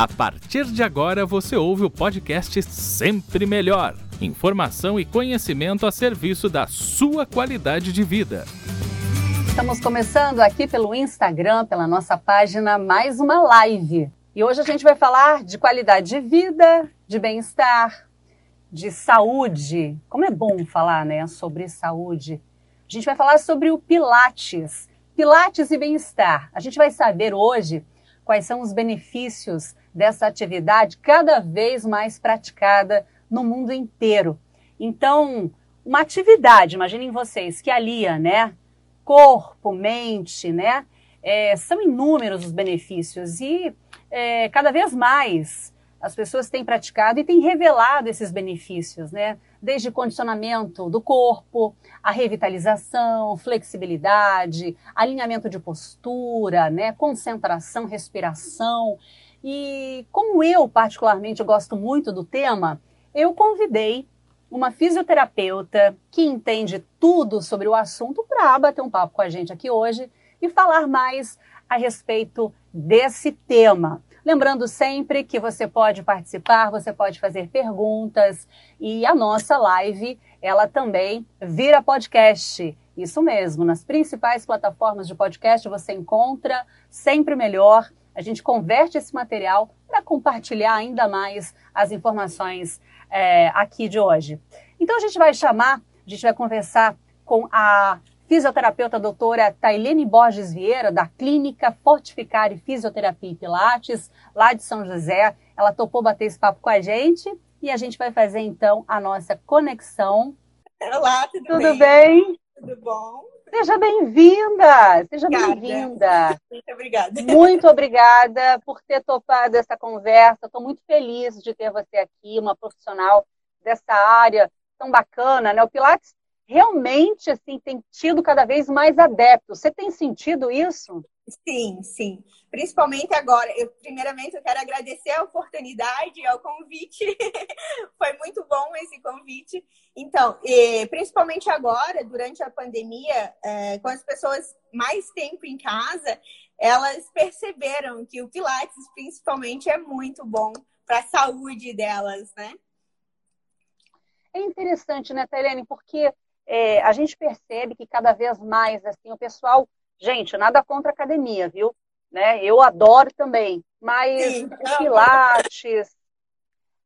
A partir de agora você ouve o podcast Sempre Melhor. Informação e conhecimento a serviço da sua qualidade de vida. Estamos começando aqui pelo Instagram, pela nossa página, mais uma live. E hoje a gente vai falar de qualidade de vida, de bem-estar, de saúde. Como é bom falar, né, sobre saúde. A gente vai falar sobre o Pilates. Pilates e bem-estar. A gente vai saber hoje quais são os benefícios dessa atividade cada vez mais praticada no mundo inteiro. Então, uma atividade, imaginem vocês, que alia, né? Corpo, mente, né? É, são inúmeros os benefícios e é, cada vez mais as pessoas têm praticado e têm revelado esses benefícios, né? Desde condicionamento do corpo, a revitalização, flexibilidade, alinhamento de postura, né? Concentração, respiração. E como eu, particularmente, gosto muito do tema, eu convidei uma fisioterapeuta que entende tudo sobre o assunto para bater um papo com a gente aqui hoje e falar mais a respeito desse tema. Lembrando sempre que você pode participar, você pode fazer perguntas e a nossa live, ela também vira podcast. Isso mesmo, nas principais plataformas de podcast você encontra sempre melhor a gente converte esse material para compartilhar ainda mais as informações é, aqui de hoje. Então a gente vai chamar, a gente vai conversar com a fisioterapeuta doutora Tailene Borges Vieira, da Clínica Fortificar e Fisioterapia e Pilates, lá de São José. Ela topou bater esse papo com a gente e a gente vai fazer então a nossa conexão. Olá, tudo, tudo bem? bem? Tudo bom? Seja bem-vinda, seja bem-vinda. Muito obrigada. Muito obrigada por ter topado essa conversa. Estou muito feliz de ter você aqui, uma profissional dessa área tão bacana, né? O Pilates realmente assim tem tido cada vez mais adeptos. Você tem sentido isso? Sim, sim. Principalmente agora. Eu, primeiramente, eu quero agradecer a oportunidade, ao convite. Foi muito bom esse convite. Então, e, principalmente agora, durante a pandemia, é, com as pessoas mais tempo em casa, elas perceberam que o Pilates, principalmente, é muito bom para a saúde delas, né? É interessante, né, Tailene? Porque é, a gente percebe que cada vez mais assim o pessoal Gente, nada contra academia, viu? Né? Eu adoro também, mas Sim. pilates,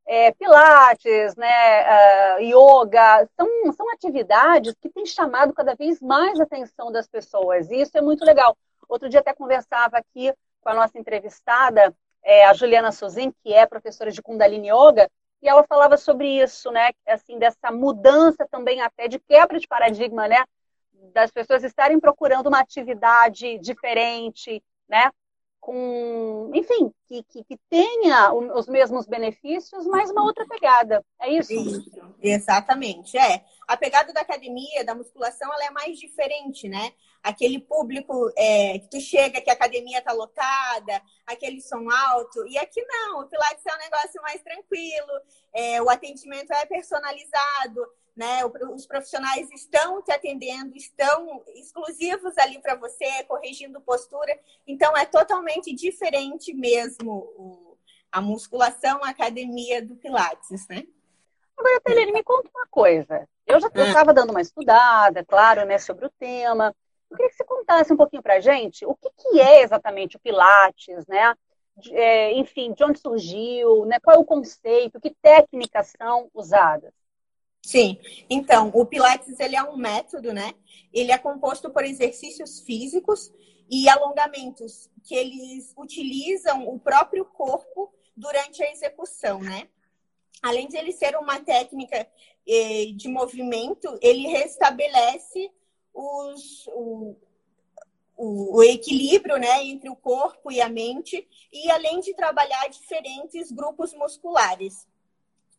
é, pilates, né, uh, yoga, são, são atividades que têm chamado cada vez mais a atenção das pessoas, e isso é muito legal. Outro dia até conversava aqui com a nossa entrevistada, é, a Juliana Suzin, que é professora de Kundalini Yoga, e ela falava sobre isso, né, assim, dessa mudança também até de quebra de paradigma, né, das pessoas estarem procurando uma atividade diferente, né? Com, enfim, que, que, que tenha os mesmos benefícios, mas uma outra pegada. É isso? Isso, exatamente. É. A pegada da academia, da musculação, ela é mais diferente, né? Aquele público é, que tu chega que a academia tá lotada, aquele som alto. E aqui não, o Pilates é um negócio mais tranquilo, é, o atendimento é personalizado né? Os profissionais estão te atendendo, estão exclusivos ali para você, corrigindo postura. Então, é totalmente diferente mesmo a musculação, a academia do Pilates, né? Agora, Telene, me conta uma coisa. Eu já estava hum. dando uma estudada, claro, né, sobre o tema. Eu queria que você contasse um pouquinho para a gente o que, que é exatamente o Pilates, né? De, é, enfim, de onde surgiu, né? qual é o conceito, que técnicas são usadas? Sim, então, o Pilates ele é um método, né? Ele é composto por exercícios físicos e alongamentos que eles utilizam o próprio corpo durante a execução, né? Além de ele ser uma técnica eh, de movimento, ele restabelece os, o, o, o, equilíbrio né, entre o corpo e a mente, e além de trabalhar diferentes grupos musculares.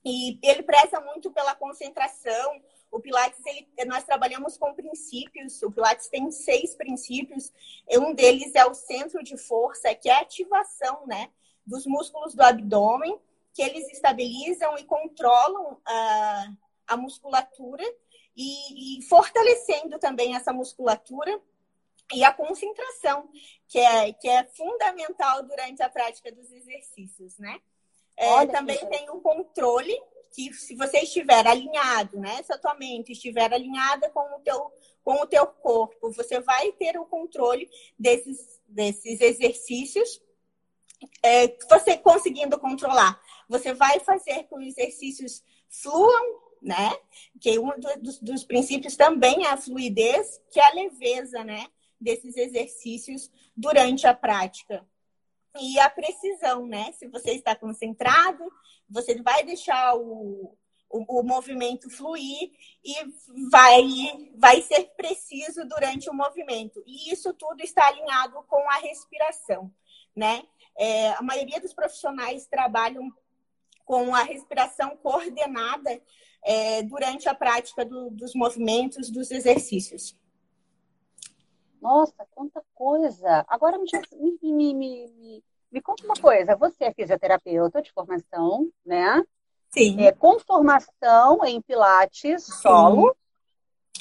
E ele preza muito pela concentração. O Pilates, ele, nós trabalhamos com princípios. O Pilates tem seis princípios. Um deles é o centro de força, que é a ativação né, dos músculos do abdômen, que eles estabilizam e controlam a, a musculatura e, e fortalecendo também essa musculatura e a concentração, que é, que é fundamental durante a prática dos exercícios, né? É, também tem o controle, que se você estiver alinhado, né? Se a tua mente estiver alinhada com o teu, com o teu corpo, você vai ter o controle desses, desses exercícios. É, você conseguindo controlar, você vai fazer que os exercícios fluam, né? Que um dos, dos princípios também é a fluidez, que é a leveza, né? Desses exercícios durante a prática e a precisão, né? Se você está concentrado, você vai deixar o, o, o, movimento fluir e vai, vai ser preciso durante o movimento. E isso tudo está alinhado com a respiração, né? É, a maioria dos profissionais trabalham com a respiração coordenada é, durante a prática do, dos movimentos, dos exercícios. Nossa, quanta coisa! Agora me, me, me, me, conta uma coisa. Você é fisioterapeuta de formação, né? Sim. É, com formação em Pilates, solo.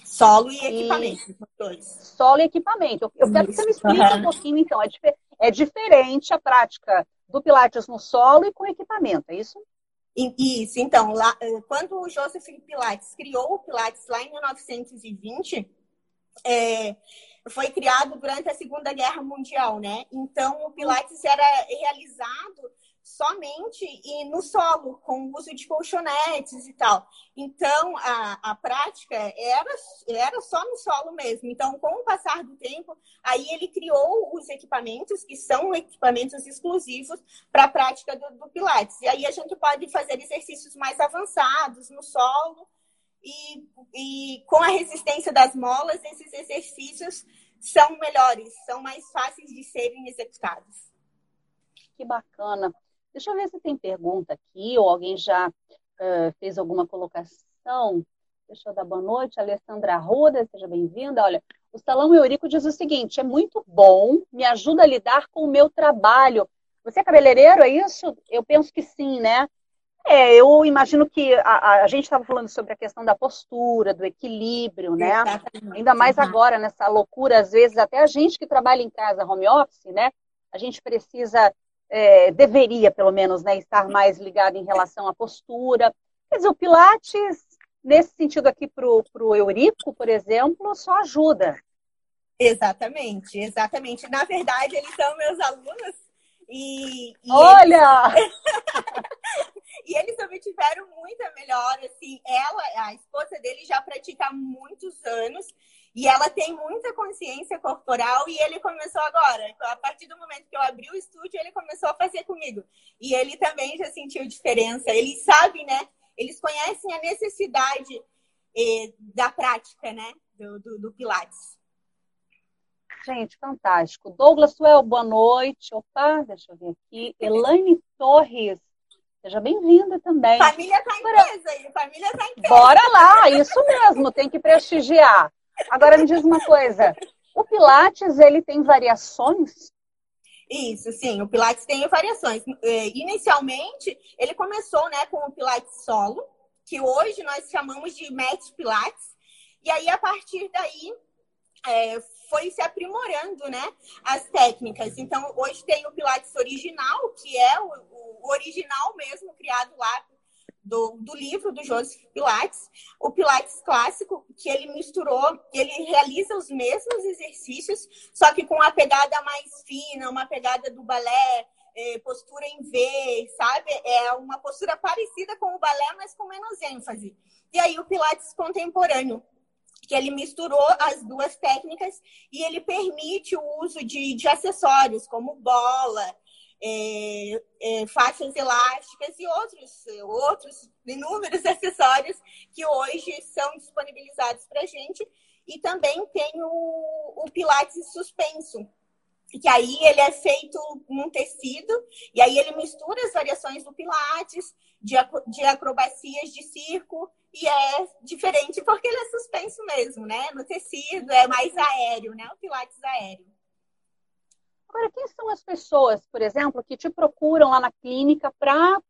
Solo e, equipamento. Dois. Solo e equipamento. Eu, quero que você me explique um pouquinho, então. É, é diferente a prática do Pilates no solo e com equipamento, é isso? Isso, então, lá, eh, quando o Joseph Pilates criou o Pilates lá em 1920, é, foi criado durante a Segunda Guerra Mundial, né? Então, o Pilates era realizado somente e no solo, com o uso de colchonetes e tal. Então, a, a prática era, era só no solo mesmo. Então, com o passar do tempo, aí ele criou os equipamentos, que são equipamentos exclusivos para a prática do, do Pilates. E aí a gente pode fazer exercícios mais avançados no solo, e, e com a resistência das molas, esses exercícios são melhores, são mais fáceis de serem executados. Que bacana. Deixa eu ver se tem pergunta aqui, ou alguém já uh, fez alguma colocação. Deixa eu dar boa noite. Alessandra Roda, seja bem-vinda. Olha, o Salão Eurico diz o seguinte: é muito bom, me ajuda a lidar com o meu trabalho. Você é cabeleireiro, é isso? Eu penso que sim, né? É, eu imagino que a, a gente estava falando sobre a questão da postura, do equilíbrio, né? Exatamente. Ainda mais agora, nessa loucura, às vezes, até a gente que trabalha em casa, home office, né? A gente precisa, é, deveria, pelo menos, né, estar mais ligado em relação à postura. Quer dizer, o Pilates, nesse sentido aqui para o Eurico, por exemplo, só ajuda. Exatamente, exatamente. Na verdade, eles são meus alunos e, e Olha! Eles... e eles também tiveram muita melhora, assim, ela, a esposa dele já pratica há muitos anos e ela tem muita consciência corporal e ele começou agora. A partir do momento que eu abri o estúdio, ele começou a fazer comigo. E ele também já sentiu diferença. Eles sabem, né? Eles conhecem a necessidade eh, da prática, né? Do, do, do Pilates. Gente, fantástico. Douglas Suel, boa noite. Opa, deixa eu ver aqui. Elaine Torres, seja bem-vinda também. Família tá em peso aí, família tá. Bora lá, isso mesmo, tem que prestigiar. Agora me diz uma coisa, o Pilates, ele tem variações? Isso, sim, o Pilates tem variações. É, inicialmente, ele começou né, com o Pilates solo, que hoje nós chamamos de Mat Pilates. E aí, a partir daí, é, foi se aprimorando, né, as técnicas. Então, hoje tem o Pilates original, que é o, o original mesmo, criado lá do, do, livro do Joseph Pilates, o Pilates clássico, que ele misturou, ele realiza os mesmos exercícios, só que com uma pegada mais fina, uma pegada do balé, é, postura em V, sabe? É uma postura parecida com o balé, mas com menos ênfase. E aí o Pilates contemporâneo, que ele misturou as duas técnicas e ele permite o uso de, de acessórios como bola, é, é, faixas elásticas e outros, outros inúmeros acessórios que hoje são disponibilizados para a gente. E também tem o, o Pilates suspenso, que aí ele é feito num tecido, e aí ele mistura as variações do Pilates, de, de acrobacias de circo, e é diferente porque ele é suspenso mesmo, né? No tecido, é mais aéreo, né? O Pilates aéreo. Agora, quem são as pessoas, por exemplo, que te procuram lá na clínica para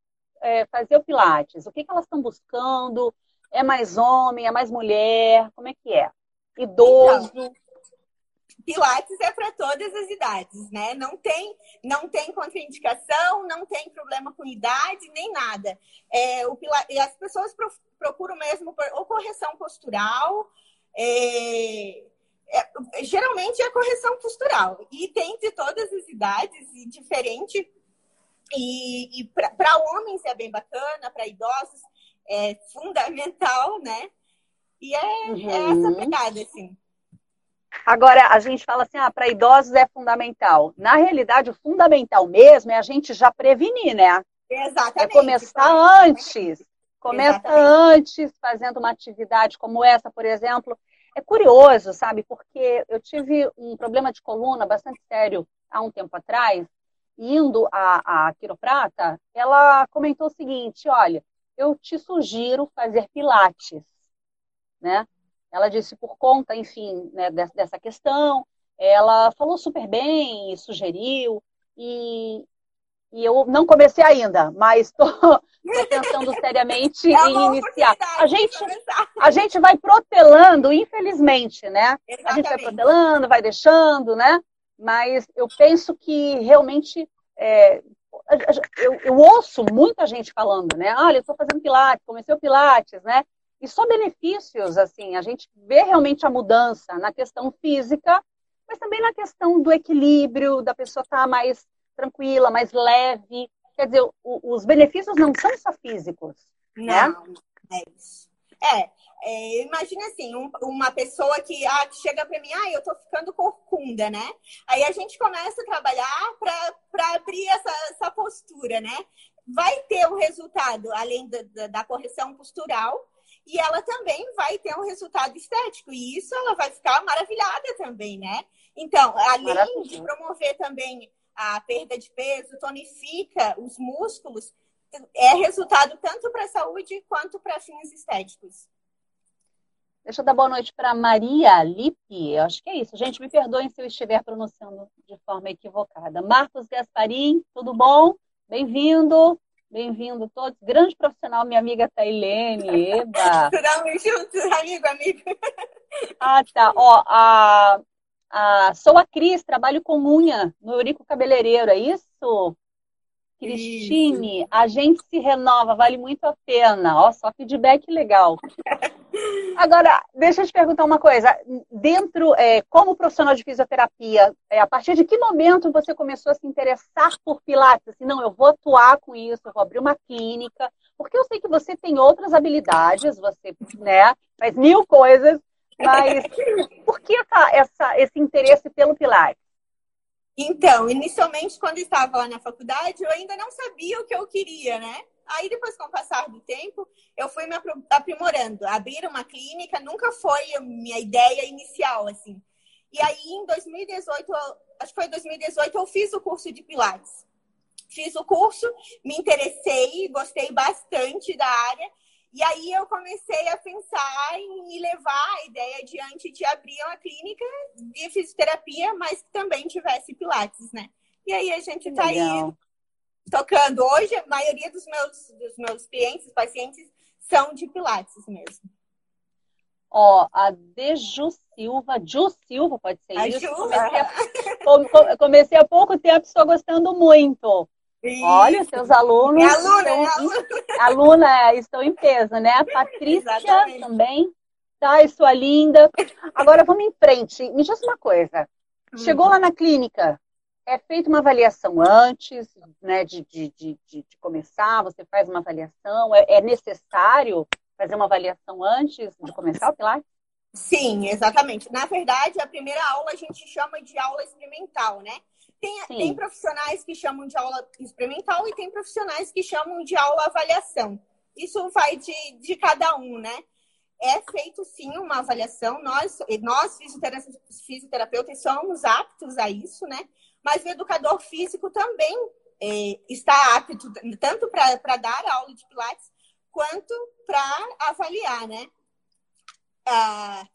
é, fazer o Pilates? O que, que elas estão buscando? É mais homem, é mais mulher? Como é que é? Idoso? Então, Pilates é para todas as idades, né? Não tem, não tem contraindicação, não tem problema com idade, nem nada. É, o Pilates, as pessoas procuram mesmo ou correção postural, é, é, geralmente é correção postural. E tem de todas as idades e diferente. E, e para homens é bem bacana, para idosos é fundamental, né? E é, uhum. é essa pegada, assim. Agora, a gente fala assim, ah, para idosos é fundamental. Na realidade, o fundamental mesmo é a gente já prevenir, né? Exatamente. É começar antes. Começa Exatamente. antes, fazendo uma atividade como essa, por exemplo. É curioso, sabe? Porque eu tive um problema de coluna bastante sério há um tempo atrás. Indo à, à quiroprata, ela comentou o seguinte: olha, eu te sugiro fazer pilates, né? Ela disse por conta, enfim, né, dessa questão. Ela falou super bem e sugeriu. E, e eu não comecei ainda, mas estou pensando seriamente é em iniciar. A gente, a gente vai protelando, infelizmente, né? Exatamente. A gente vai protelando, vai deixando, né? Mas eu penso que realmente é, eu, eu, ouço muita gente falando, né? Olha, eu estou fazendo pilates, comecei o pilates, né? E só benefícios, assim, a gente vê realmente a mudança na questão física, mas também na questão do equilíbrio, da pessoa estar tá mais tranquila, mais leve. Quer dizer, o, os benefícios não são só físicos. Né? Não, né? é isso. É, é, imagina assim, um, uma pessoa que, ah, chega para mim, ah, eu tô ficando corcunda, né? Aí a gente começa a trabalhar para abrir essa, essa postura, né? Vai ter um resultado, além da, da, da correção postural, e ela também vai ter um resultado estético. E isso ela vai ficar maravilhada também, né? Então, além de promover também a perda de peso, tonifica os músculos, é resultado tanto para a saúde quanto para fins estéticos. Deixa eu dar boa noite para Maria Lipe. Acho que é isso. Gente, me perdoem se eu estiver pronunciando de forma equivocada. Marcos Gasparim, tudo bom? Bem-vindo. Bem-vindo todos. Grande profissional, minha amiga Tailene. Eba. Estamos juntos, amigo, amigo. Ah, tá. Ó, a, a, sou a Cris, trabalho com unha no Eurico Cabeleireiro, é isso? Cristine, Isso. a gente se renova, vale muito a pena. Ó, só feedback legal. Agora, deixa eu te perguntar uma coisa. Dentro, é, como profissional de fisioterapia, é, a partir de que momento você começou a se interessar por Pilates? Assim, não, eu vou atuar com isso, eu vou abrir uma clínica. Porque eu sei que você tem outras habilidades, você né, faz mil coisas, mas por que essa, essa, esse interesse pelo Pilates? Então, inicialmente, quando estava lá na faculdade, eu ainda não sabia o que eu queria, né? Aí, depois, com o passar do tempo, eu fui me aprimorando. Abrir uma clínica nunca foi a minha ideia inicial, assim. E aí, em 2018, acho que foi 2018, eu fiz o curso de Pilates. Fiz o curso, me interessei, gostei bastante da área. E aí eu comecei a pensar em levar a ideia adiante de abrir uma clínica de fisioterapia, mas que também tivesse pilates, né? E aí a gente está aí tocando. Hoje, a maioria dos meus, dos meus clientes, pacientes, são de pilates mesmo. Ó, a Deju Silva, Ju Silva, pode ser a isso? Comecei a, comecei há pouco tempo, estou gostando muito. Isso. Olha, seus alunos. É aluna, estão, é aluna. aluna é, estão em peso, né? A Patrícia Exatamente. também. Tá, sua linda. Agora vamos em frente. Me diz uma coisa. Chegou lá na clínica, é feita uma avaliação antes né, de, de, de, de, começar? Você faz uma avaliação? É, é necessário fazer uma avaliação antes de começar o Pilates? Sim, exatamente. Na verdade, a primeira aula a gente chama de aula experimental, né? Tem, tem profissionais que chamam de aula experimental e tem profissionais que chamam de aula avaliação. Isso vai de, de cada um, né? É feito sim uma avaliação. Nós, nós fisioterapeutas, somos aptos a isso, né? Mas o educador físico também é, está apto tanto para dar aula de Pilates quanto para avaliar, né? Ah,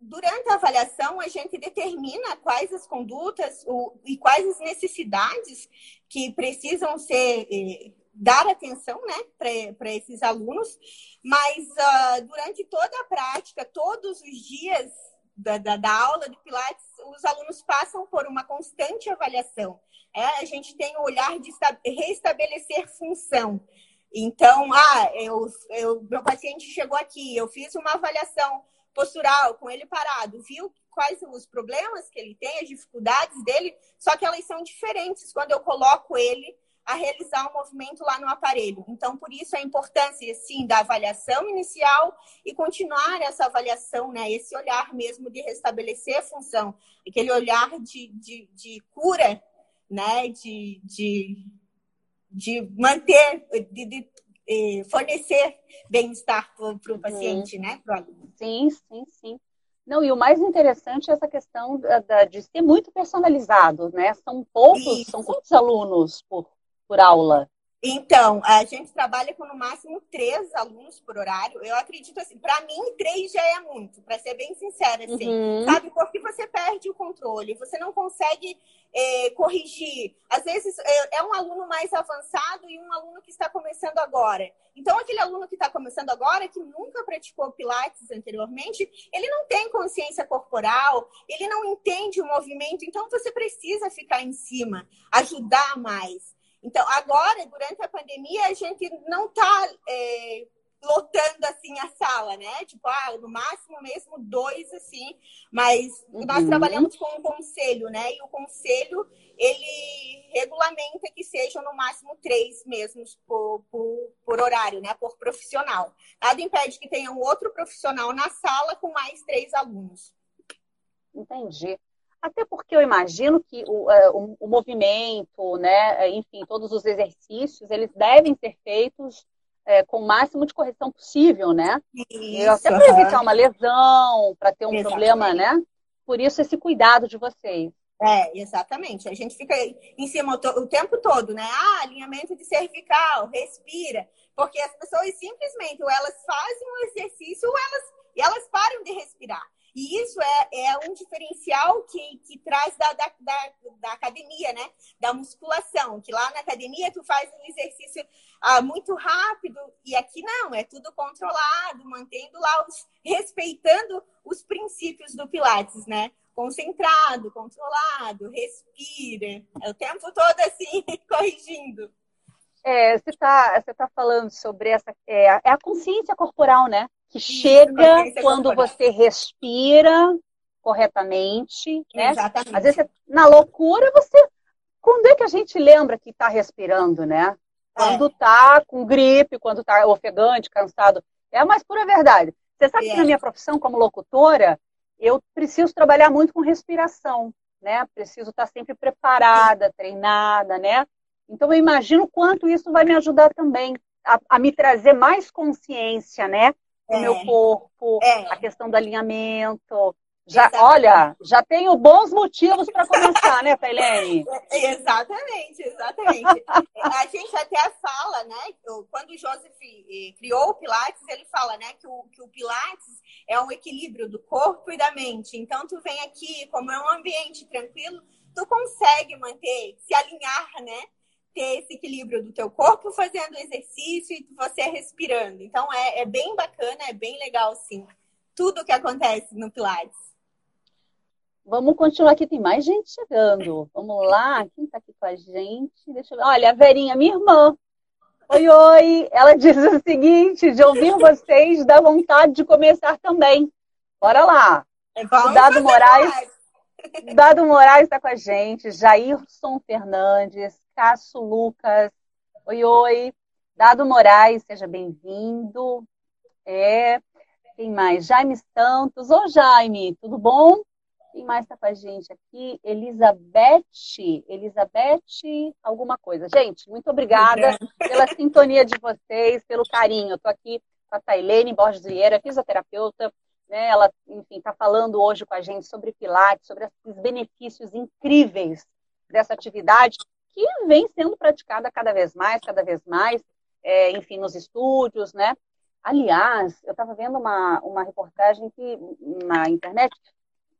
durante a avaliação, a gente determina quais as condutas o, e quais as necessidades que precisam ser eh, dar atenção né, para esses alunos, mas uh, durante toda a prática, todos os dias, da, da, da aula do Pilates, os alunos passam por uma constante avaliação. É, a gente tem o olhar de restabelecer função. Então, ah, eu, eu, meu paciente chegou aqui, eu fiz uma avaliação postural com ele parado, viu quais são os problemas que ele tem, as dificuldades dele, só que elas são diferentes quando eu coloco ele a realizar um movimento lá no aparelho. Então, por isso a importância, sim, da avaliação inicial e continuar essa avaliação, né? Esse olhar mesmo de restabelecer a função, aquele olhar de, de, de cura, né? De, de, de manter, de, de eh, fornecer bem-estar para o uhum. paciente, né? Pro aluno. Sim, sim, sim. Não, e o mais interessante é essa questão da, da, de ser muito personalizado, né? São poucos, Isso. são quantos alunos por, por aula? Então, a gente trabalha com no máximo três alunos por horário. Eu acredito assim, para mim, três já é muito, para ser bem sincera, assim. Uhum. Sabe? Porque você perde o controle, você não consegue é, corrigir. Às vezes é, é, um aluno mais avançado e um aluno que está começando agora. Então, aquele aluno que está começando agora, que nunca praticou Pilates anteriormente, ele não tem consciência corporal, ele não entende o movimento, então você precisa ficar em cima, ajudar mais. Então, agora, durante a pandemia, a gente não está é, lotando assim a sala, né? Tipo, ah, no máximo mesmo dois, assim. Mas uhum. nós trabalhamos com um conselho, né? E o conselho, ele regulamenta que sejam no máximo três mesmos por, por, por horário, né? Por profissional. Nada impede que tenha um outro profissional na sala com mais três alunos. Entendi. Até porque eu imagino que o, é, o, o, movimento, né, enfim, todos os exercícios, eles devem ser feitos é, com o máximo de correção possível, né? Isso, até para evitar uma lesão, para ter um exatamente. problema, né? Por isso esse cuidado de vocês. É, exatamente. A gente fica em cima o tempo todo, né? Ah, alinhamento de cervical, respira. Porque as pessoas simplesmente, ou elas fazem um exercício, ou elas, e elas param de respirar. E isso é, é um diferencial que, que traz da, da, da, da, academia, né? Da musculação. Que lá na academia tu faz um exercício ah, muito rápido e aqui não, é tudo controlado, mantendo lá os. respeitando os princípios do Pilates, né? Concentrado, controlado, respira. É o tempo todo assim, corrigindo. É, você está você tá falando sobre essa. É, é a consciência corporal, né? Que chega quando você respira corretamente, né? Exatamente. Às vezes, na loucura, você... Quando é que a gente lembra que está respirando, né? Quando está é. com gripe, quando está ofegante, cansado. É a mais pura verdade. Você sabe é. que na minha profissão como locutora, eu preciso trabalhar muito com respiração, né? Preciso estar tá sempre preparada, treinada, né? Então eu imagino quanto isso vai me ajudar também a, a me trazer mais consciência, né? O meu é. corpo, é. a questão do alinhamento. Já, olha, já tenho bons motivos para começar, né, Tailene? exatamente, exatamente. a gente até fala, né? Quando o Joseph eh, criou o Pilates, ele fala, né, que o, que o Pilates é um equilíbrio do corpo e da mente. Então, tu vem aqui, como é um ambiente tranquilo, tu consegue manter, se alinhar, né? Ter esse equilíbrio do teu corpo fazendo exercício e você respirando. Então é, é bem bacana, é bem legal, sim. Tudo que acontece no Pilates. Vamos continuar aqui, tem mais gente chegando. Vamos lá, quem está aqui com a gente? Deixa eu ver. Olha, a Verinha, minha irmã. Oi, oi. Ela diz o seguinte: de ouvir vocês dá vontade de começar também. Bora lá. É, vamos Dado Moraes. Dado Moraes está com a gente, Jairson Fernandes, Cássio Lucas, oi, oi. Dado Moraes, seja bem-vindo. É, quem mais? Jaime Santos. Ô, Jaime, tudo bom? Quem mais está com a gente aqui? Elizabeth. Elizabeth, alguma coisa. Gente, muito obrigada pela sintonia de vocês, pelo carinho. Estou aqui com a Tailene Borges Vieira, fisioterapeuta. Né? Ela, enfim, está falando hoje com a gente sobre Pilates, sobre esses benefícios incríveis dessa atividade que vem sendo praticada cada vez mais, cada vez mais, é, enfim, nos estúdios, né? Aliás, eu estava vendo uma, uma reportagem que, na internet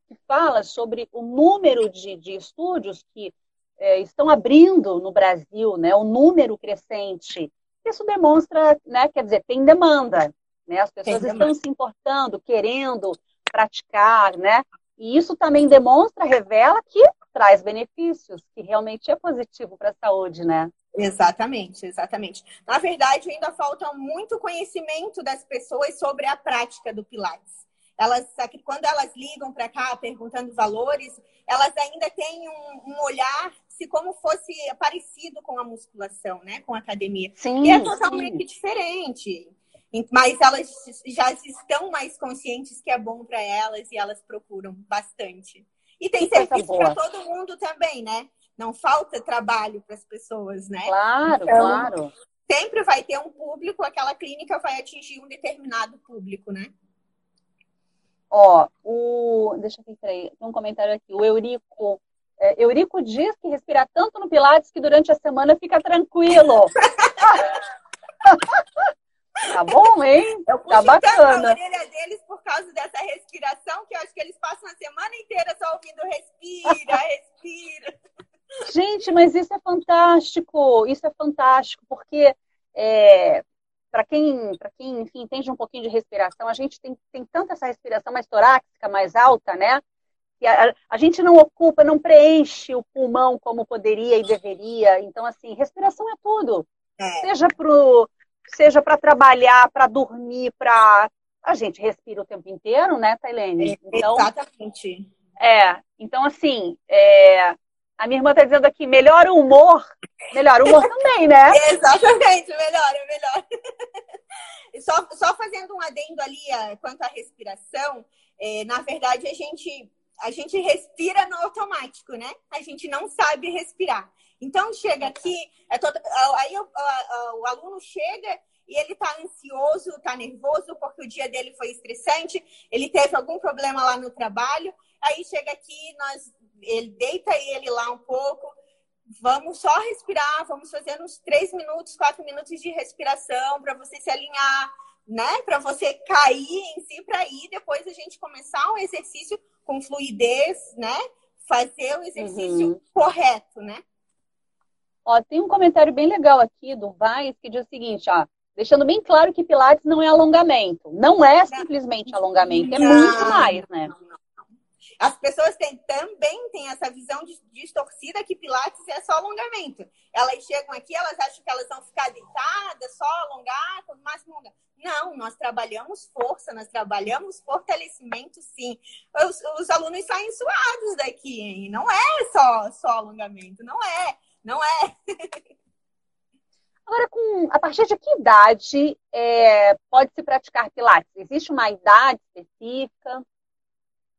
que fala sobre o número de, de estúdios que é, estão abrindo no Brasil, né? O número crescente. Isso demonstra, né? Quer dizer, tem demanda, né? As pessoas estão se importando, querendo praticar, né? E isso também demonstra, revela que traz benefícios, que realmente é positivo para a saúde, né? Exatamente, exatamente. Na verdade, ainda falta muito conhecimento das pessoas sobre a prática do Pilates. Elas, quando elas ligam para cá perguntando valores, elas ainda têm um, um, olhar se como fosse parecido com a musculação, né? Com a academia. Sim, e é totalmente sim. diferente. Mas elas já estão mais conscientes que é bom para elas e elas procuram bastante. E tem serviço para todo mundo também, né? Não falta trabalho para as pessoas, né? Claro, então, claro. Sempre vai ter um público, aquela clínica vai atingir um determinado público, né? Ó, o. Deixa eu ver, peraí. Tem um comentário aqui. O Eurico. É, Eurico diz que respira tanto no Pilates que durante a semana fica tranquilo. Tá bom, hein? Eu tá bacana. a orelha deles por causa dessa respiração, que eu acho que eles passam a semana inteira só ouvindo respira, respira. Gente, mas isso é fantástico, isso é fantástico, porque é, para quem, para quem, enfim, entende um pouquinho de respiração, a gente tem, tem tanto essa respiração mais torácica, mais alta, né? Que a, a gente não ocupa, não preenche o pulmão como poderia e deveria. Então, assim, respiração é tudo. É. Seja pro seja para trabalhar, para dormir, para a gente respira o tempo inteiro, né, Tailene? É, então, Exatamente. É, então assim, é, a minha irmã está dizendo aqui, melhora o humor, melhora o humor também, né? Exatamente, melhora, melhora. só, só fazendo um adendo ali quanto à respiração, é, na verdade a gente a gente respira no automático, né? A gente não sabe respirar. Então, chega aqui, é todo, aí o, aluno chega e ele está ansioso, está nervoso porque o dia dele foi estressante, ele teve algum problema lá no trabalho. Aí chega aqui, nós, ele deita ele lá um pouco, vamos só respirar, vamos fazer uns três minutos, quatro minutos de respiração para você se alinhar, né? Para você cair em si, para ir depois a gente começar um exercício com fluidez, né? Fazer o exercício uhum. correto, né? Ó, tem um comentário bem legal aqui do Vaz que diz o seguinte, ó, deixando bem claro que Pilates não é alongamento. Não é simplesmente alongamento, é muito mais, né? As pessoas têm, também têm essa visão distorcida que Pilates é só alongamento. Elas chegam aqui, elas acham que elas vão ficar deitadas, só alongar, quanto mais alongar. Não, nós trabalhamos força, nós trabalhamos fortalecimento, sim. Os, os alunos saem suados daqui, hein? Não é só, só alongamento, não é. Não é. Agora, com, a partir de que idade é, pode se praticar Pilates? Existe uma idade específica?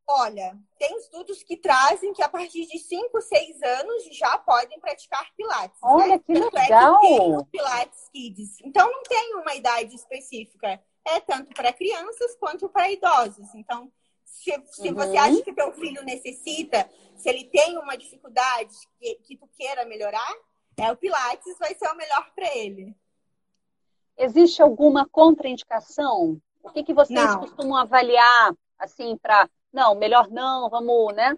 Olha, tem estudos que trazem que a partir de 5, 6 anos já podem praticar Pilates. Né? Olha, né? que tanto legal! É que tem o Pilates Kids. Então, não tem uma idade específica. É tanto para crianças quanto para idosos. Então, se, se uhum. você acha que teu filho necessita, se ele tem uma dificuldade que, que tu queira melhorar, é o Pilates vai ser o melhor para ele. Existe alguma contraindicação? O que, que vocês não. costumam avaliar, assim, para... Não, melhor não, vamos, né?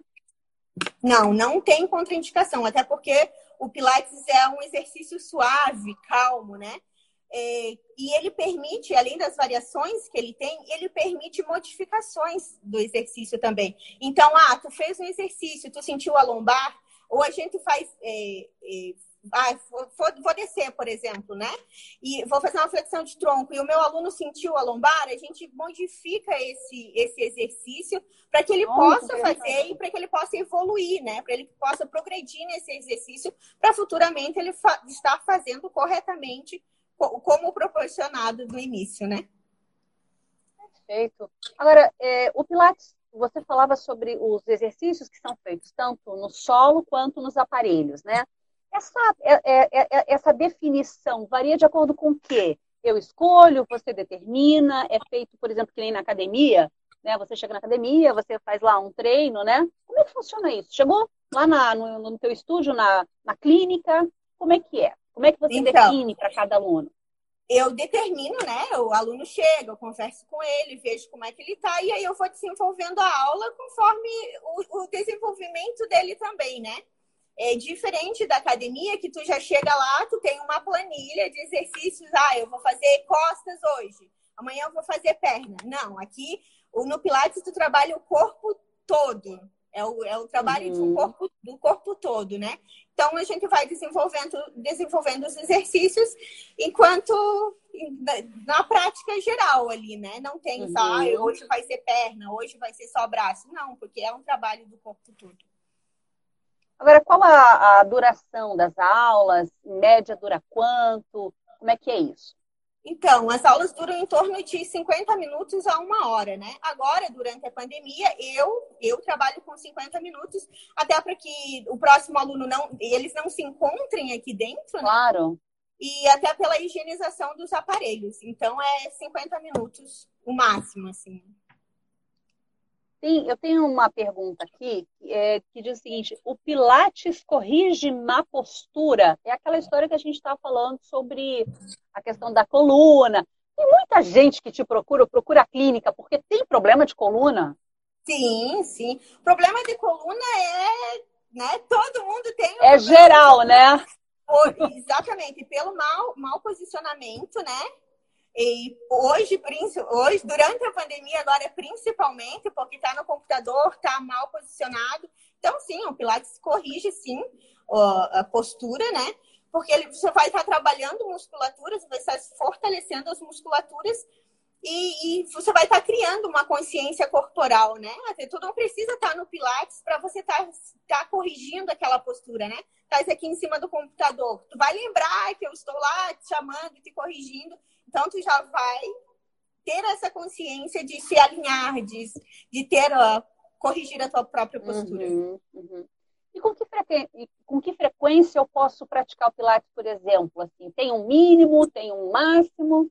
Não, não tem contraindicação, até porque o Pilates é um exercício suave, calmo, né? É, e ele permite, além das variações que ele tem, ele permite modificações do exercício também. Então, ah, tu fez um exercício, tu sentiu a lombar, ou a gente faz. É, é, ah, vou, descer, por exemplo, né? E vou fazer uma flexão de tronco e o meu aluno sentiu a lombar, a gente modifica esse, esse exercício para que ele possa fazer e para que ele possa evoluir, né? Para ele possa progredir nesse exercício, para futuramente ele fa estar fazendo corretamente como proporcionado no início, né? Perfeito. Agora, é, o Pilates, você falava sobre os exercícios que são feitos tanto no solo quanto nos aparelhos, né? Essa, é, é, é, essa definição varia de acordo com o quê? Eu escolho, você determina, é feito, por exemplo, que nem na academia, né? Você chega na academia, você faz lá um treino, né? Como é que funciona isso? Chegou lá na, no, no teu estúdio, na, na clínica, como é que é? Como é que você então, define para cada aluno? Eu determino, né? O aluno chega, eu converso com ele, vejo como é que ele está, e aí eu vou desenvolvendo a aula conforme o, o desenvolvimento dele também, né? É diferente da academia, que tu já chega lá, tu tem uma planilha de exercícios. Ah, eu vou fazer costas hoje, amanhã eu vou fazer perna. Não, aqui no Pilates, tu trabalha o corpo todo. É o, é o trabalho uhum. do, corpo, do corpo todo, né? Então, a gente vai desenvolvendo, desenvolvendo os exercícios enquanto na prática geral ali, né? Não tem uhum. só, ah, hoje vai ser perna, hoje vai ser só braço. Não, porque é um trabalho do corpo todo. Agora, qual a, a duração das aulas? Em média, dura quanto? Como é que é isso? Então, as aulas duram em torno de 50 minutos a uma hora, né? Agora, durante a pandemia, eu eu trabalho com 50 minutos, até para que o próximo aluno não, eles não se encontrem aqui dentro, né? Claro. E até pela higienização dos aparelhos. Então, é 50 minutos o máximo, assim. Sim, eu tenho uma pergunta aqui é, que diz o seguinte: o Pilates corrige má postura? É aquela história que a gente está falando sobre a questão da coluna. Tem muita gente que te procura, procura a clínica, porque tem problema de coluna. Sim, sim. Problema de coluna é, né? Todo mundo tem. Um é geral, né? Exatamente, pelo mau, mau posicionamento, né? E hoje, hoje, durante a pandemia, agora principalmente, porque está no computador, está mal posicionado. Então, sim, o Pilates corrige, sim, a postura, né? Porque ele, você vai estar trabalhando musculaturas, vai estar fortalecendo as musculaturas e, e, você vai estar criando uma consciência corporal, né? Tu não precisa estar no Pilates para você estar, estar corrigindo aquela postura, né? Estás aqui em cima do computador. Tu vai lembrar que eu estou lá te chamando, te corrigindo. Então, tu já vai ter essa consciência de se alinhar, de, de ter, uh, corrigir a tua própria postura. Uhum, uhum. E com que, com que frequência eu posso praticar o Pilates, por exemplo? Assim, tem um mínimo, tem um máximo?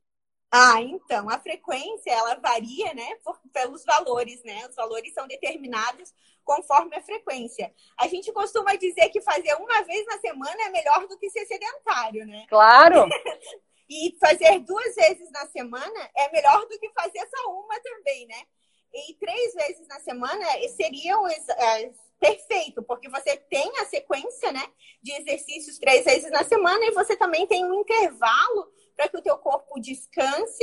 Ah, então, a frequência, ela varia, né, por, pelos valores, né? Os valores são determinados conforme a frequência. A gente costuma dizer que fazer uma vez na semana é melhor do que ser sedentário, né? Claro! E fazer duas vezes na semana é melhor do que fazer só uma também, né? E três vezes na semana seria é, perfeito, porque você tem a sequência, né, de exercícios três vezes na semana e você também tem um intervalo para que o teu corpo descanse,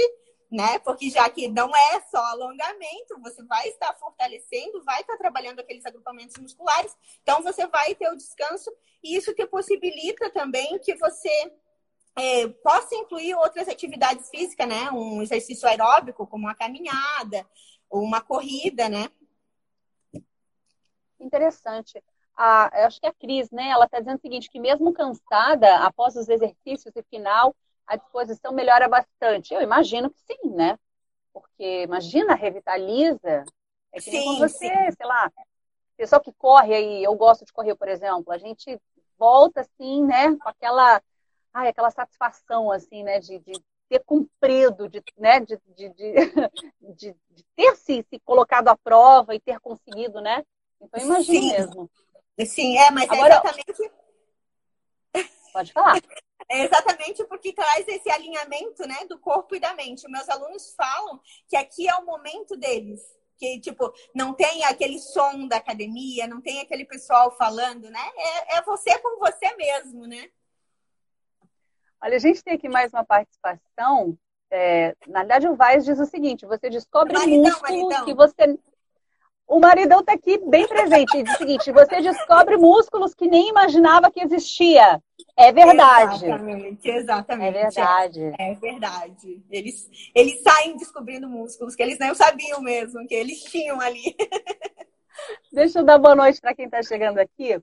né? Porque já que não é só alongamento, você vai estar fortalecendo, vai estar trabalhando aqueles agrupamentos musculares, então você vai ter o descanso e isso te possibilita também que você é, possa incluir outras atividades físicas, né? Um exercício aeróbico, como uma caminhada, uma corrida, né? Interessante. A, acho que a Cris, né? Ela está dizendo o seguinte, que mesmo cansada, após os exercícios e final, a disposição melhora bastante. Eu imagino que sim, né? Porque imagina, revitaliza. É que sim, nem você, sim. sei lá, pessoa que corre aí, eu gosto de correr, por exemplo, a gente volta assim, né, com aquela ai, aquela satisfação, assim, né, de, de ter cumprido, de, né, de, de, de, de, ter se, se, colocado à prova e ter conseguido, né? Então, imagina mesmo. Sim, é, mas é Agora, é exatamente... Pode falar. É exatamente porque traz esse alinhamento, né, do corpo e da mente. Meus alunos falam que aqui é o momento deles, que tipo não tem aquele som da academia, não tem aquele pessoal falando, né? É, é você com você mesmo, né? Olha, a gente tem aqui mais uma participação. É, na verdade, o Vaz diz o seguinte: você descobre maridão, músculos maridão. que você. O maridão está aqui bem presente. Diz o seguinte: você descobre músculos que nem imaginava que existia. É verdade. Exatamente, exatamente. É verdade. É, é verdade. Eles, eles saem descobrindo músculos que eles não sabiam mesmo, que eles tinham ali. Deixa eu dar boa noite para quem está chegando aqui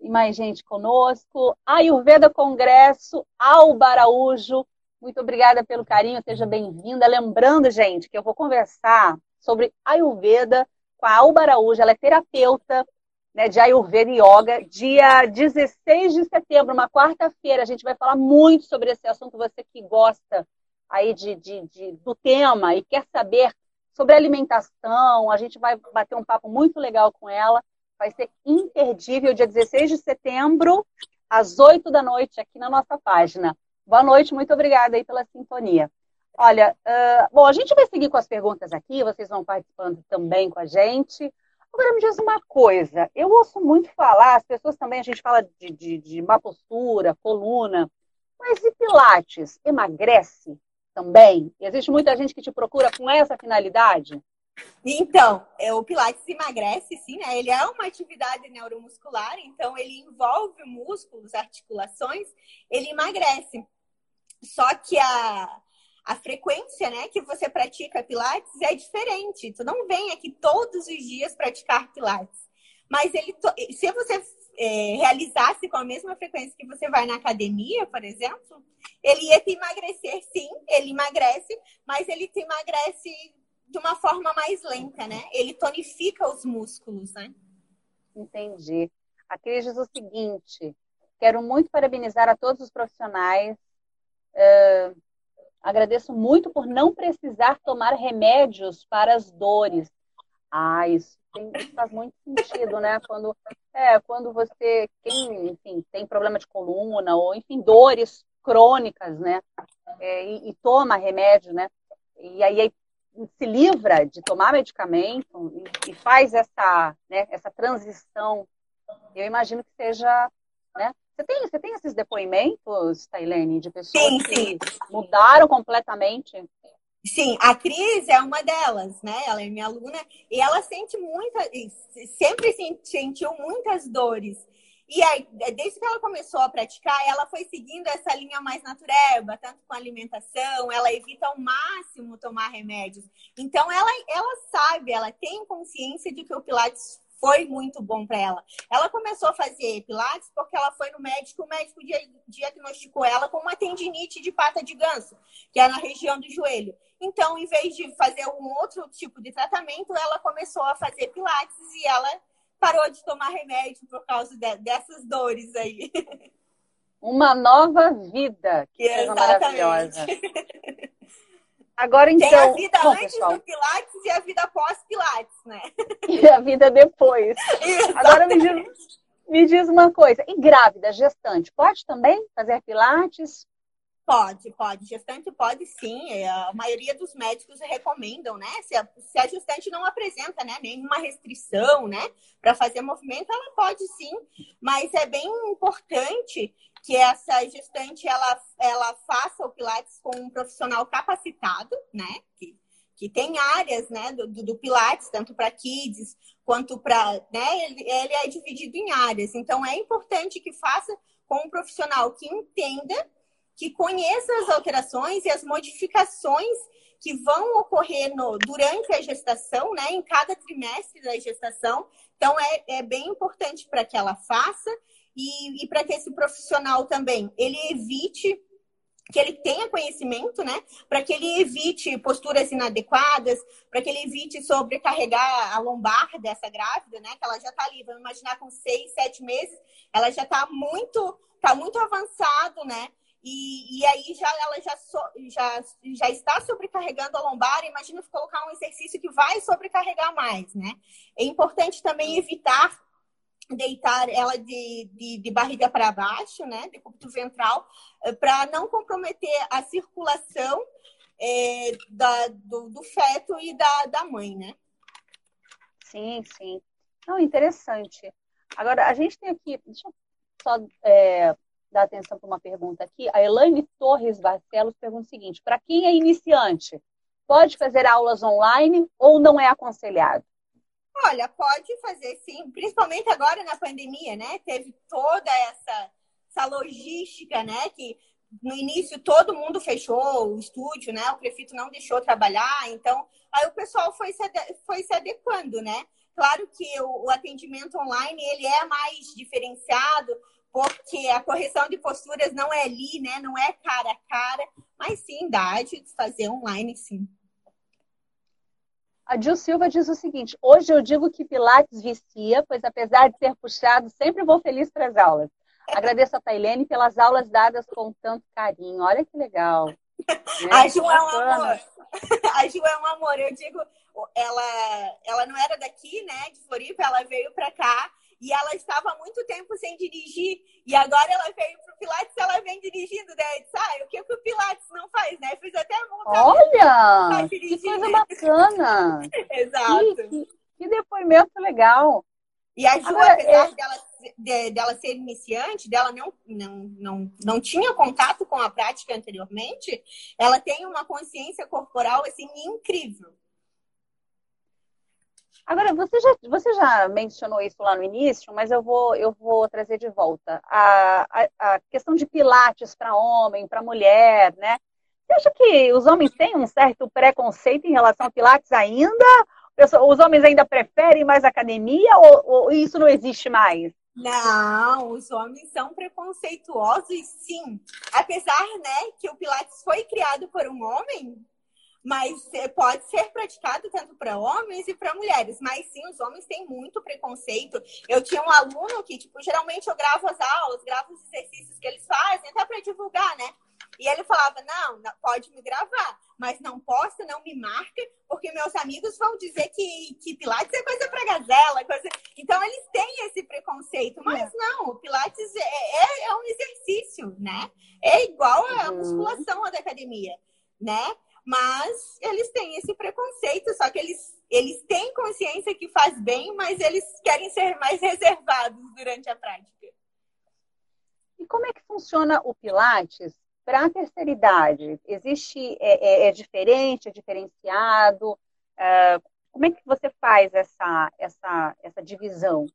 e mais gente conosco. Ayurveda Congresso, Alba Araújo. Muito obrigada pelo carinho, seja bem-vinda. Lembrando, gente, que eu vou conversar sobre Ayurveda com a Alba Araújo. Ela é terapeuta né, de Ayurveda e Yoga. Dia 16 de setembro, uma quarta-feira, a gente vai falar muito sobre esse assunto. Você que gosta aí de, de, de, do tema e quer saber sobre alimentação, a gente vai bater um papo muito legal com ela. Vai ser imperdível, dia 16 de setembro, às 8 da noite, aqui na nossa página. Boa noite, muito obrigada aí pela sintonia. Olha, uh, bom, a gente vai seguir com as perguntas aqui, vocês vão participando também com a gente. Agora me diz uma coisa, eu ouço muito falar, as pessoas também, a gente fala de, de, de má postura, coluna, mas e Pilates emagrece também? Existe muita gente que te procura com essa finalidade? Então, é, o Pilates emagrece, sim, né? Ele é uma atividade neuromuscular, então ele envolve músculos, articulações, ele emagrece. Só que a, a frequência, né, que você pratica Pilates é diferente. Tu não vem aqui todos os dias praticar Pilates. Mas ele, se você é, realizasse com a mesma frequência que você vai na academia, por exemplo, ele ia te emagrecer, sim, ele emagrece, mas ele te emagrece de uma forma mais lenta, né? Ele tonifica os músculos, né? Entendi. A Cris diz o seguinte: quero muito parabenizar a todos os profissionais. Uh, agradeço muito por não precisar tomar remédios para as dores. Ah, isso, tem, faz muito sentido, né? Quando, é, quando você tem, enfim, tem problema de coluna ou, enfim, dores crônicas, né? É, e, e, toma remédio, né? E aí se livra de tomar medicamento e, e faz essa, né, essa transição, eu imagino que seja, né? Você tem, você tem esses depoimentos, Tailene, de pessoas sim, que sim. mudaram completamente? Sim, a Cris é uma delas, né? Ela é minha aluna e ela sente muita, sempre sentiu muitas dores. E aí, desde que ela começou a praticar, ela foi seguindo essa linha mais natureba, tanto com alimentação, ela evita ao máximo tomar remédios. Então, ela, ela sabe, ela tem consciência de que o Pilates foi muito bom para ela. Ela começou a fazer Pilates porque ela foi no médico, o médico diagnosticou ela com uma tendinite de pata de ganso, que é na região do joelho. Então, em vez de fazer um outro tipo de tratamento, ela começou a fazer Pilates e ela parou de tomar remédio por causa de, dessas dores aí. Uma nova vida, que é maravilhosa. Agora então. Tem a então, vida bom, antes pessoal. do Pilates e a vida pós-Pilates, né? E a vida depois. Agora me diz, me diz uma coisa: e grávida, gestante, pode também fazer Pilates? Pode, pode. Gestante pode sim. É, a maioria dos médicos recomendam, né? Se a, se a gestante não apresenta né, nenhuma restrição, né? Para fazer movimento, ela pode sim. Mas é bem importante que essa gestante ela, ela faça o Pilates com um profissional capacitado, né? Que, que tem áreas né, do, do Pilates, tanto para kids quanto para. Né, ele, ele é dividido em áreas. Então, é importante que faça com um profissional que entenda que conheça as alterações e as modificações que vão ocorrer no, durante a gestação, né, em cada trimestre da gestação. Então, é, é bem importante para que ela faça e, e para que esse profissional também ele evite que ele tenha conhecimento, né? Para que ele evite posturas inadequadas, para que ele evite sobrecarregar a lombar dessa grávida, né? Que ela já está ali, vamos imaginar com seis, sete meses, ela já está muito, tá muito avançado, né? E, e aí já ela já, so, já, já está sobrecarregando a lombar. Imagina colocar um exercício que vai sobrecarregar mais, né? É importante também evitar deitar ela de, de, de barriga para baixo, né? De cúbito ventral, eh, para não comprometer a circulação é, da, do, do, feto e da, da mãe, né? Sim, sim. Não, interessante. Agora, a gente tem aqui, deixa eu só é, dar atenção para uma pergunta aqui. A Elaine Torres Barcelos pergunta o seguinte: para quem é iniciante, pode fazer aulas online ou não é aconselhado? Olha, pode fazer sim, principalmente agora na pandemia, né? Teve toda essa, essa logística, né? Que no início todo mundo fechou o estúdio, né? O prefeito não deixou trabalhar, então aí o pessoal foi se, foi se adequando, né? Claro que o, o atendimento online ele é mais diferenciado, porque a correção de posturas não é ali, né? Não é cara a cara, mas sim dá de fazer online, sim. A Gil Silva diz o seguinte: hoje eu digo que Pilates vicia, pois apesar de ser puxado, sempre vou feliz para as aulas. Agradeço a Tailene pelas aulas dadas com tanto carinho. Olha que legal. Né? A Ju é um amor. A Ju é um amor. Eu digo, ela, ela não era daqui, né, de Floripa, ela veio para cá e ela estava muito tempo sem dirigir, e agora ela veio para o Pilates ela vem dirigindo, né? Disse, ah, o que, que o Pilates não faz, né? Fiz até multa. Olha! Que coisa bacana! Exato. Que, que, que, depoimento legal. E a Ju, agora, apesar é... dela, de, dela ser iniciante, dela não, não, não, não tinha contato com a prática anteriormente, ela tem uma consciência corporal, assim, incrível. Agora, você já, você já mencionou isso lá no início, mas eu vou, eu vou trazer de volta. A, a, a questão de pilates para homem, para mulher, né? Você acha que os homens têm um certo preconceito em relação ao pilates ainda? Os homens ainda preferem mais academia ou, ou isso não existe mais? Não, os homens são preconceituosos, sim. Apesar, né, que o Pilates foi criado por um homem, mas pode ser praticado tanto para homens e para mulheres. Mas sim, os homens têm muito preconceito. Eu tinha um aluno que, tipo, geralmente eu gravo as aulas, gravo os exercícios que eles fazem, até para divulgar, né? E ele falava: não, pode me gravar, mas não posta, não me marca, porque meus amigos vão dizer que, que Pilates é coisa para gazela. Coisa... Então, eles têm esse preconceito. Mas é. não, o Pilates é, é, é, um exercício, né? É igual a uhum. musculação da academia, né? Mas eles têm esse preconceito, só que eles, eles têm consciência que faz bem, mas eles querem ser mais reservados durante a prática. E como é que funciona o Pilates para a terceira idade? Existe, é, é, é diferente, é diferenciado? É, como é que você faz essa, essa, essa divisão?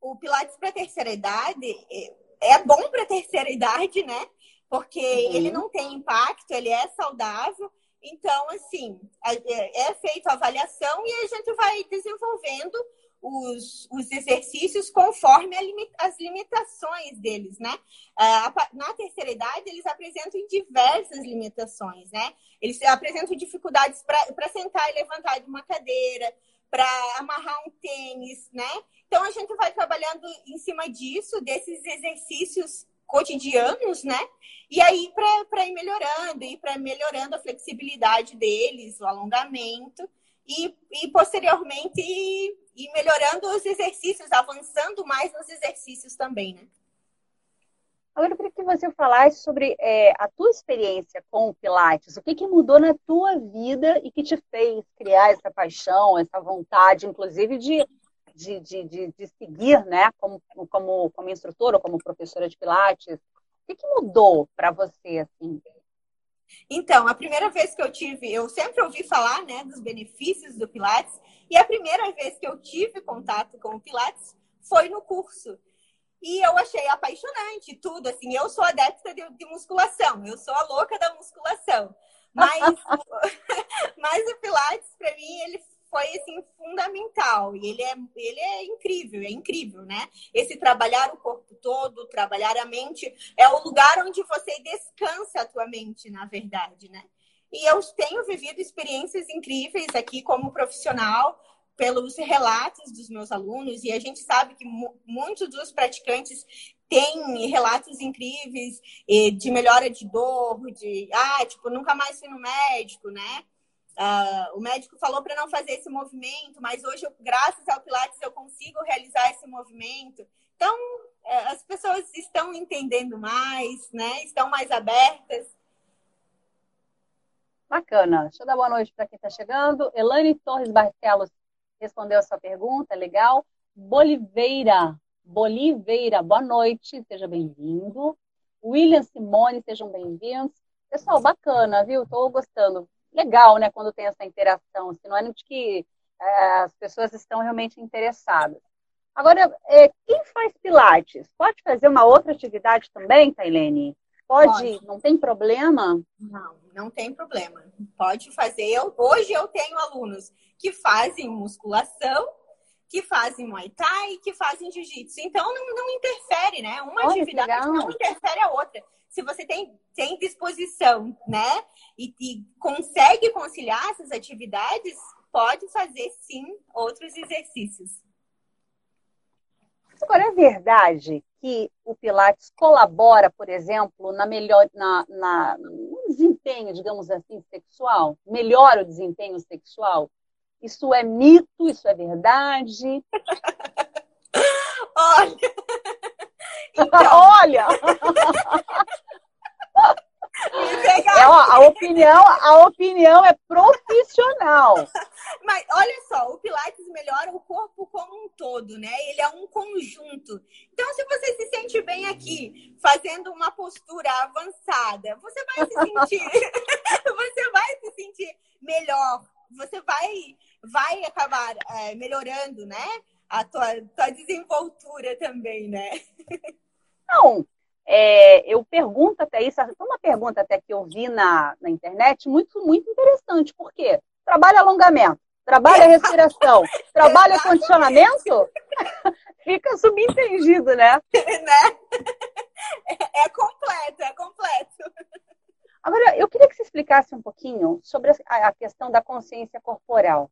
O Pilates para a terceira idade é, é bom para a terceira idade, né? Porque uhum. ele não tem impacto, ele é saudável. Então, assim, é, é feita a avaliação e a gente vai desenvolvendo os, os exercícios conforme as limitações deles, né? Na terceira idade, eles apresentam diversas limitações, né? Eles apresentam dificuldades para sentar e levantar de uma cadeira, para amarrar um tênis, né? Então, a gente vai trabalhando em cima disso, desses exercícios cotidianos, né? E aí, para ir melhorando, e para melhorando a flexibilidade deles, o alongamento, e, e posteriormente ir melhorando os exercícios, avançando mais nos exercícios também, né? Agora, eu queria que você falasse sobre é, a tua experiência com o Pilates. O que, que mudou na tua vida e que te fez criar essa paixão, essa vontade, inclusive, de de, de, de, de seguir, né, como, como, como instrutora ou como professora de Pilates? O que, que mudou para você, assim? Então, a primeira vez que eu tive, eu sempre ouvi falar, né, dos benefícios do Pilates, e a primeira vez que eu tive contato com o Pilates foi no curso. E eu achei apaixonante tudo, assim, eu sou adepta de, de musculação, eu sou a louca da musculação. Mas, mas o Pilates, para mim, ele foi assim fundamental e ele é ele é incrível, é incrível, né? Esse trabalhar o corpo todo, trabalhar a mente é o lugar onde você descansa a tua mente, na verdade, né? E eu tenho vivido experiências incríveis aqui como profissional pelos relatos dos meus alunos e a gente sabe que muitos dos praticantes têm relatos incríveis de melhora de dor, de ah, tipo, nunca mais fui no médico, né? Uh, o médico falou para não fazer esse movimento, mas hoje, graças ao Pilates, eu consigo realizar esse movimento. Então, é, as pessoas estão entendendo mais, né? Estão mais abertas. Bacana. Deixa eu dar boa noite para quem está chegando. Elane Torres Barcelos respondeu a sua pergunta, legal. Boliveira, Boliveira, boa noite, seja bem-vindo. William Simone, sejam bem-vindos. Pessoal, bacana, viu? Estou gostando legal, né, quando tem essa interação, sinônimo de que é, as pessoas estão realmente interessadas. Agora, é, quem faz Pilates, pode fazer uma outra atividade também, Tailene? Pode, pode, não tem problema? Não, não tem problema. Pode fazer. Eu, hoje eu tenho alunos que fazem musculação, que fazem Muay Thai, que fazem Jiu-Jitsu. Então não, não interfere, né? Uma Olha, atividade não interfere a outra se você tem, tem disposição, né? E, e consegue conciliar essas atividades, pode fazer sim outros exercícios. Agora, é verdade que o Pilates colabora, por exemplo, na melhor, na, na, no desempenho, digamos assim, sexual? Melhora o desempenho sexual? Isso é mito? Isso é verdade? Olha! Então... Olha! É, ó, a opinião, a opinião é profissional. Mas olha só, o Pilates melhora o corpo como um todo, né? Ele é um conjunto. Então, se você se sente bem aqui, fazendo uma postura avançada, você vai se sentir, você vai se sentir melhor. Você vai vai acabar é, melhorando, né? A tua, tua desenvoltura também, né? Não, é, eu pergunto até isso, uma pergunta até que eu vi na, na internet, muito, muito interessante, por quê? Trabalha alongamento, trabalha respiração, trabalha condicionamento, fica subentendido, né? né? É, é. Agora, eu queria que você explicasse um pouquinho sobre a, questão da consciência corporal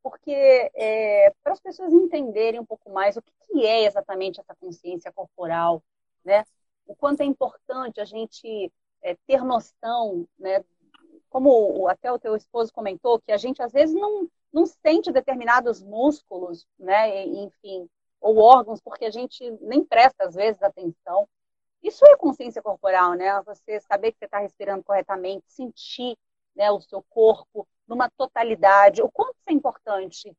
porque é, para as pessoas entenderem um pouco mais o que, que, é exatamente essa consciência corporal, né? o quanto é importante a gente é, ter noção, né, como até o teu esposo comentou, que a gente às vezes não, não sente determinados músculos, né, enfim, ou órgãos, porque a gente nem presta às vezes atenção. Isso é consciência corporal, né? Você saber que você está respirando corretamente, sentir né, o seu corpo numa totalidade. O quanto isso é importante?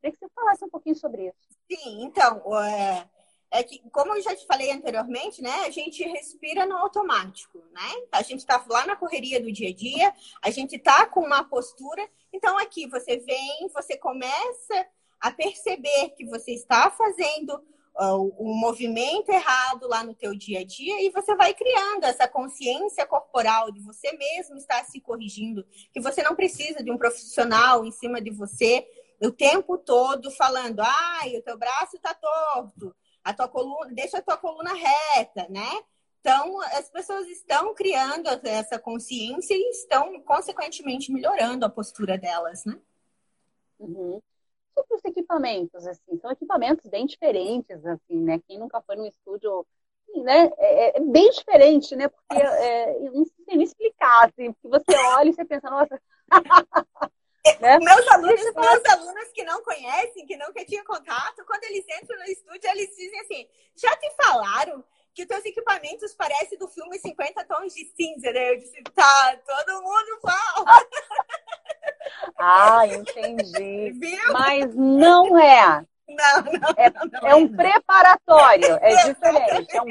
Queria que você falasse um pouquinho sobre isso. Sim, então, é, é que, como eu já te falei anteriormente, né, a gente respira no automático, né? A gente está lá na correria do dia a dia, a gente está com uma postura. Então, aqui você vem, você começa a perceber que você está fazendo uh, um movimento errado lá no teu dia a dia e você vai criando essa consciência corporal de você mesmo estar se corrigindo, que você não precisa de um profissional em cima de você o tempo todo falando, ai, o teu braço está torto, a tua coluna, deixa a tua coluna reta, né? Então, as pessoas estão criando essa consciência e estão, consequentemente, melhorando a postura delas, né? Uhum. Sobre os equipamentos, assim, são equipamentos bem diferentes, assim, né? Quem nunca foi no estúdio, né? É, é bem diferente, né? Porque é, não sei nem explicar, assim, porque você olha e você pensa, nossa... Né? Meus, alunos, meus alunos que não conhecem, que nunca tinham contato, quando eles entram no estúdio, eles dizem assim: já te falaram que os teus equipamentos parecem do filme 50 Tons de Cinza, né? Eu disse, tá, todo mundo fala. Ah, entendi. Viu? Mas não é. Não, não, é, não, é, um preparatório, é diferente. É um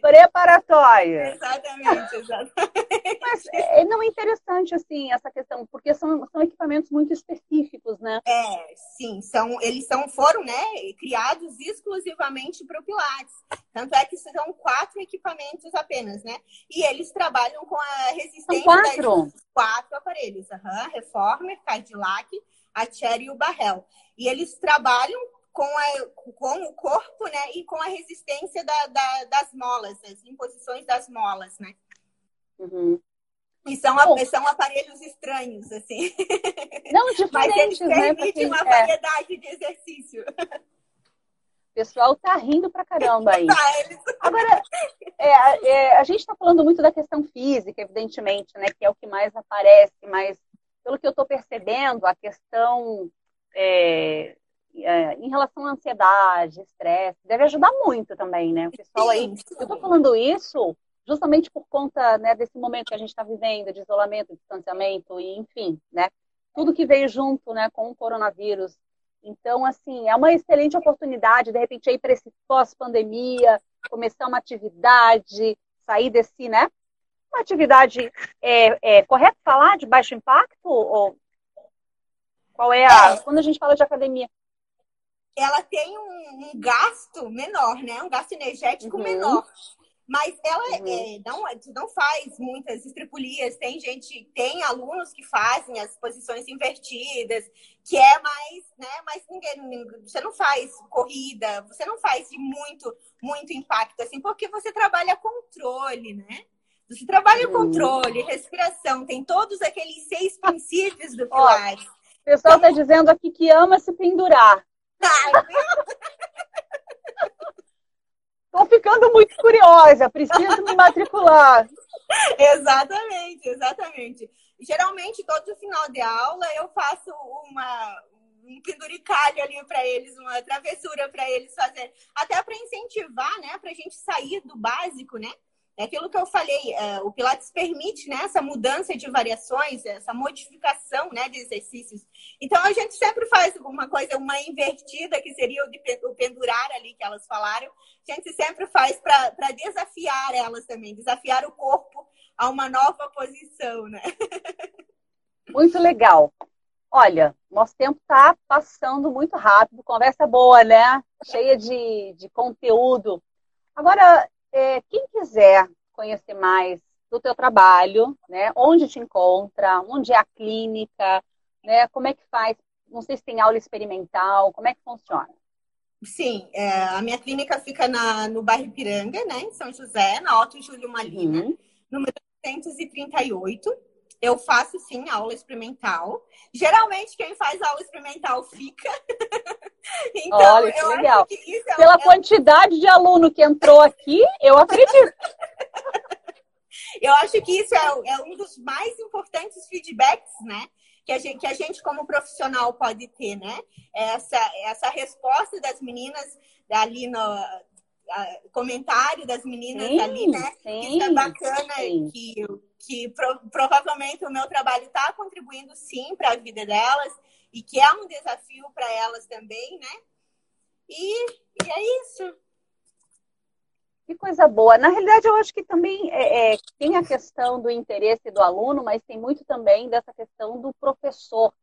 preparatório. Exatamente, exatamente. Mas é, não é interessante, assim, essa questão, porque são, são equipamentos muito específicos, né? É, sim, são, eles são, foram, né, criados exclusivamente para o Pilates. Tanto é que são quatro equipamentos apenas, né? E eles trabalham com a resistência são quatro? das quatro aparelhos. Uhum, Reformer, Cadillac, a Cherry e o Barrel. E eles trabalham com, a, com o corpo, né? E com a resistência da, da, das molas, as imposições das molas, né? Uhum. E são, Bom, são aparelhos estranhos, assim. Não, diferentes, Mas eles né? permitem uma é. variedade de exercício. O pessoal tá rindo pra caramba aí. Agora, é, é, a gente está falando muito da questão física, evidentemente, né? Que é o que mais aparece, mas pelo que eu estou percebendo, a questão é, é, em relação à ansiedade, estresse, deve ajudar muito também, né? O pessoal aí. Eu estou falando isso justamente por conta né, desse momento que a gente está vivendo, de isolamento, distanciamento, e enfim, né? Tudo que veio junto né, com o coronavírus. Então, assim, é uma excelente oportunidade, de repente, aí para esse pós-pandemia, começar uma atividade, sair desse, né? Uma atividade, é, é correto falar de baixo impacto? Ou qual é a. É. Quando a gente fala de academia, ela tem um, um gasto menor, né? Um gasto energético uhum. menor. Mas ela uhum. é, não, não faz muitas estripulias. Tem gente, tem alunos que fazem as posições invertidas, que é mais, né? Mas ninguém, você não faz corrida, você não faz de muito, muito impacto, assim, porque você trabalha controle, né? Você trabalha uhum. controle, respiração, tem todos aqueles seis princípios do Pilates. o pessoal está então, dizendo aqui que ama se pendurar. Estou ficando muito curiosa, preciso me matricular. exatamente, exatamente. Geralmente, todo final de aula, eu faço uma, um penduricalho ali para eles, uma travessura para eles fazerem. Até para incentivar, né? Para a gente sair do básico, né? É aquilo que eu falei, é, o Pilates permite né, essa mudança de variações, essa modificação né, de exercícios. Então, a gente sempre faz alguma coisa, uma invertida, que seria o, de, o pendurar ali que elas falaram. A gente sempre faz para desafiar elas também, desafiar o corpo a uma nova posição, né? Muito legal. Olha, nosso tempo está passando muito rápido, conversa boa, né? Cheia de, de conteúdo. Agora, é, quem quiser conhecer mais do teu trabalho, né? Onde te encontra, onde é a clínica, né? Como é que faz? Não sei se tem aula experimental, como é que funciona? Sim, é, a minha clínica fica na, no bairro Piranga, né? Em São José, na Otto Júlio Malina, uhum. número 138 eu faço sim aula experimental. Geralmente quem faz aula experimental fica. então, Olha, que legal. Que é Pela é... quantidade de aluno que entrou aqui, eu acredito. eu acho que isso é, é, um dos mais importantes feedbacks, né? Que a, gente, que a gente, como profissional, pode ter, né? Essa, essa resposta das meninas ali no, comentário das meninas sim, ali, né? Sim, Isso é bacana sim. que, que pro, provavelmente o meu trabalho está contribuindo sim para a vida delas e que é um desafio para elas também, né? E, e é isso. Que coisa boa. Na realidade, eu acho que também é, é, tem a questão do interesse do aluno, mas tem muito também dessa questão do professor.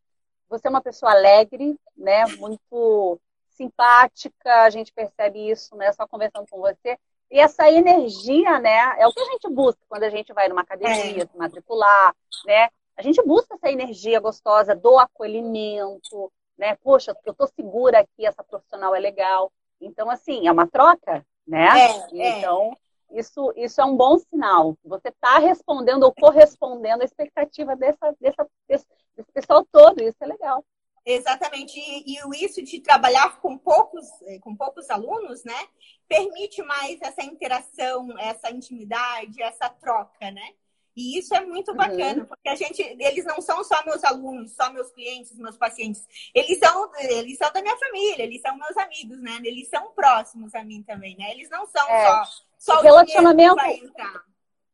Você é uma pessoa alegre, né? Muito simpática, a gente percebe isso, né, só conversando com você. E essa energia, né, é o que a gente busca quando a gente vai numa academia, é. se matricular, né? A gente busca essa energia gostosa do acolhimento, né? Poxa, eu tô segura aqui, essa profissional é legal. Então, assim, é uma troca, né? É, é. então, é. Isso, isso é um bom sinal. Você está respondendo ou correspondendo à expectativa dessa, dessa, desse, desse pessoal todo. Isso é legal. Exatamente. E, e, isso de trabalhar com poucos, eh, com poucos alunos, né? Permite mais essa interação, essa intimidade, essa troca, né? E isso é muito bacana, uhum. porque a gente, eles não são só meus alunos, só meus clientes, meus pacientes. Eles são, eles são da minha família, eles são meus amigos, né? Eles são próximos a mim também, né? Eles não são é. só, só o relacionamento.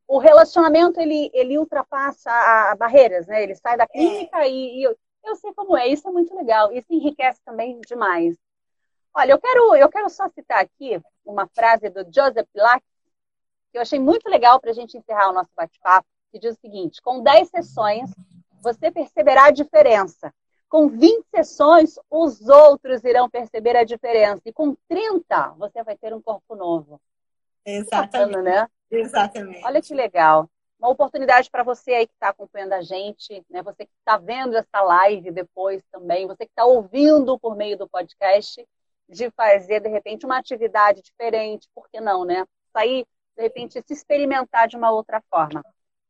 O relacionamento ele, ele ultrapassa a, a barreiras, né? Ele sai da é. clínica é. e, e eu sei como é, isso é muito legal, isso enriquece também demais. Olha, eu quero, eu quero só citar aqui uma frase do Joseph Lack, que eu achei muito legal para a gente encerrar o nosso bate-papo, que diz o seguinte: com 10 sessões, você perceberá a diferença. Com 20 sessões, os outros irão perceber a diferença. E com 30, você vai ter um corpo novo. Exatamente. Bacana, né? Exatamente. Olha que legal uma oportunidade para você aí que está acompanhando a gente, né? Você que está vendo essa live depois também, você que está ouvindo por meio do podcast, de fazer de repente uma atividade diferente, por que não, né? Sair de repente se experimentar de uma outra forma.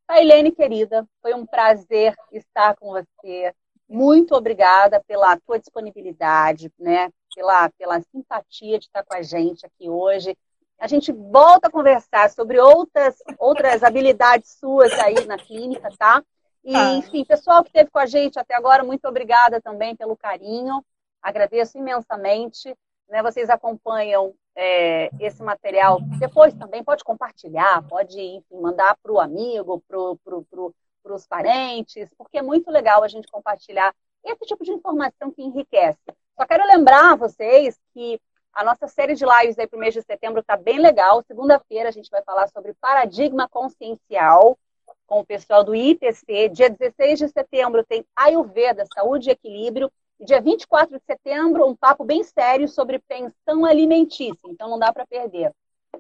Tailene, querida, foi um prazer estar com você. Muito obrigada pela tua disponibilidade, né? Pela, pela simpatia de estar com a gente aqui hoje a gente volta a conversar sobre outras, outras habilidades suas aí na clínica, tá? E, ah. enfim, pessoal que esteve com a gente até agora, muito obrigada também pelo carinho. Agradeço imensamente. Né, vocês acompanham é, esse material. Depois também pode compartilhar, pode enfim, mandar para o amigo, para os parentes, porque é muito legal a gente compartilhar esse tipo de informação que enriquece. Só quero lembrar vocês que a nossa série de lives aí para o mês de setembro está bem legal. Segunda-feira a gente vai falar sobre paradigma consciencial com o pessoal do ITC. Dia 16 de setembro tem Ayurveda, Saúde e Equilíbrio. E dia 24 de setembro, um papo bem sério sobre pensão alimentícia. Então não dá para perder.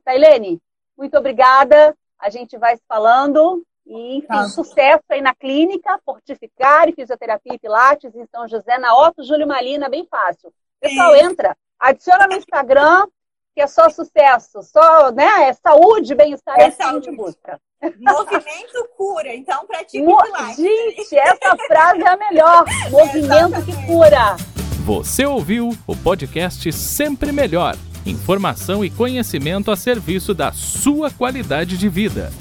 Tailene, muito obrigada. A gente vai se falando. E, enfim, tá. sucesso aí na clínica, Fortificar e Fisioterapia e Pilates em São José, na Otto Júlio Malina, bem fácil. Pessoal, entra, Adiciona no Instagram, que é só sucesso, só, né? É saúde, bem-estar, é, é saúde. que a gente busca. Movimento cura, então pratique Mo Gente, essa frase é a melhor. Movimento que cura. Você ouviu o podcast Sempre Melhor. Informação e conhecimento a serviço da sua qualidade de vida.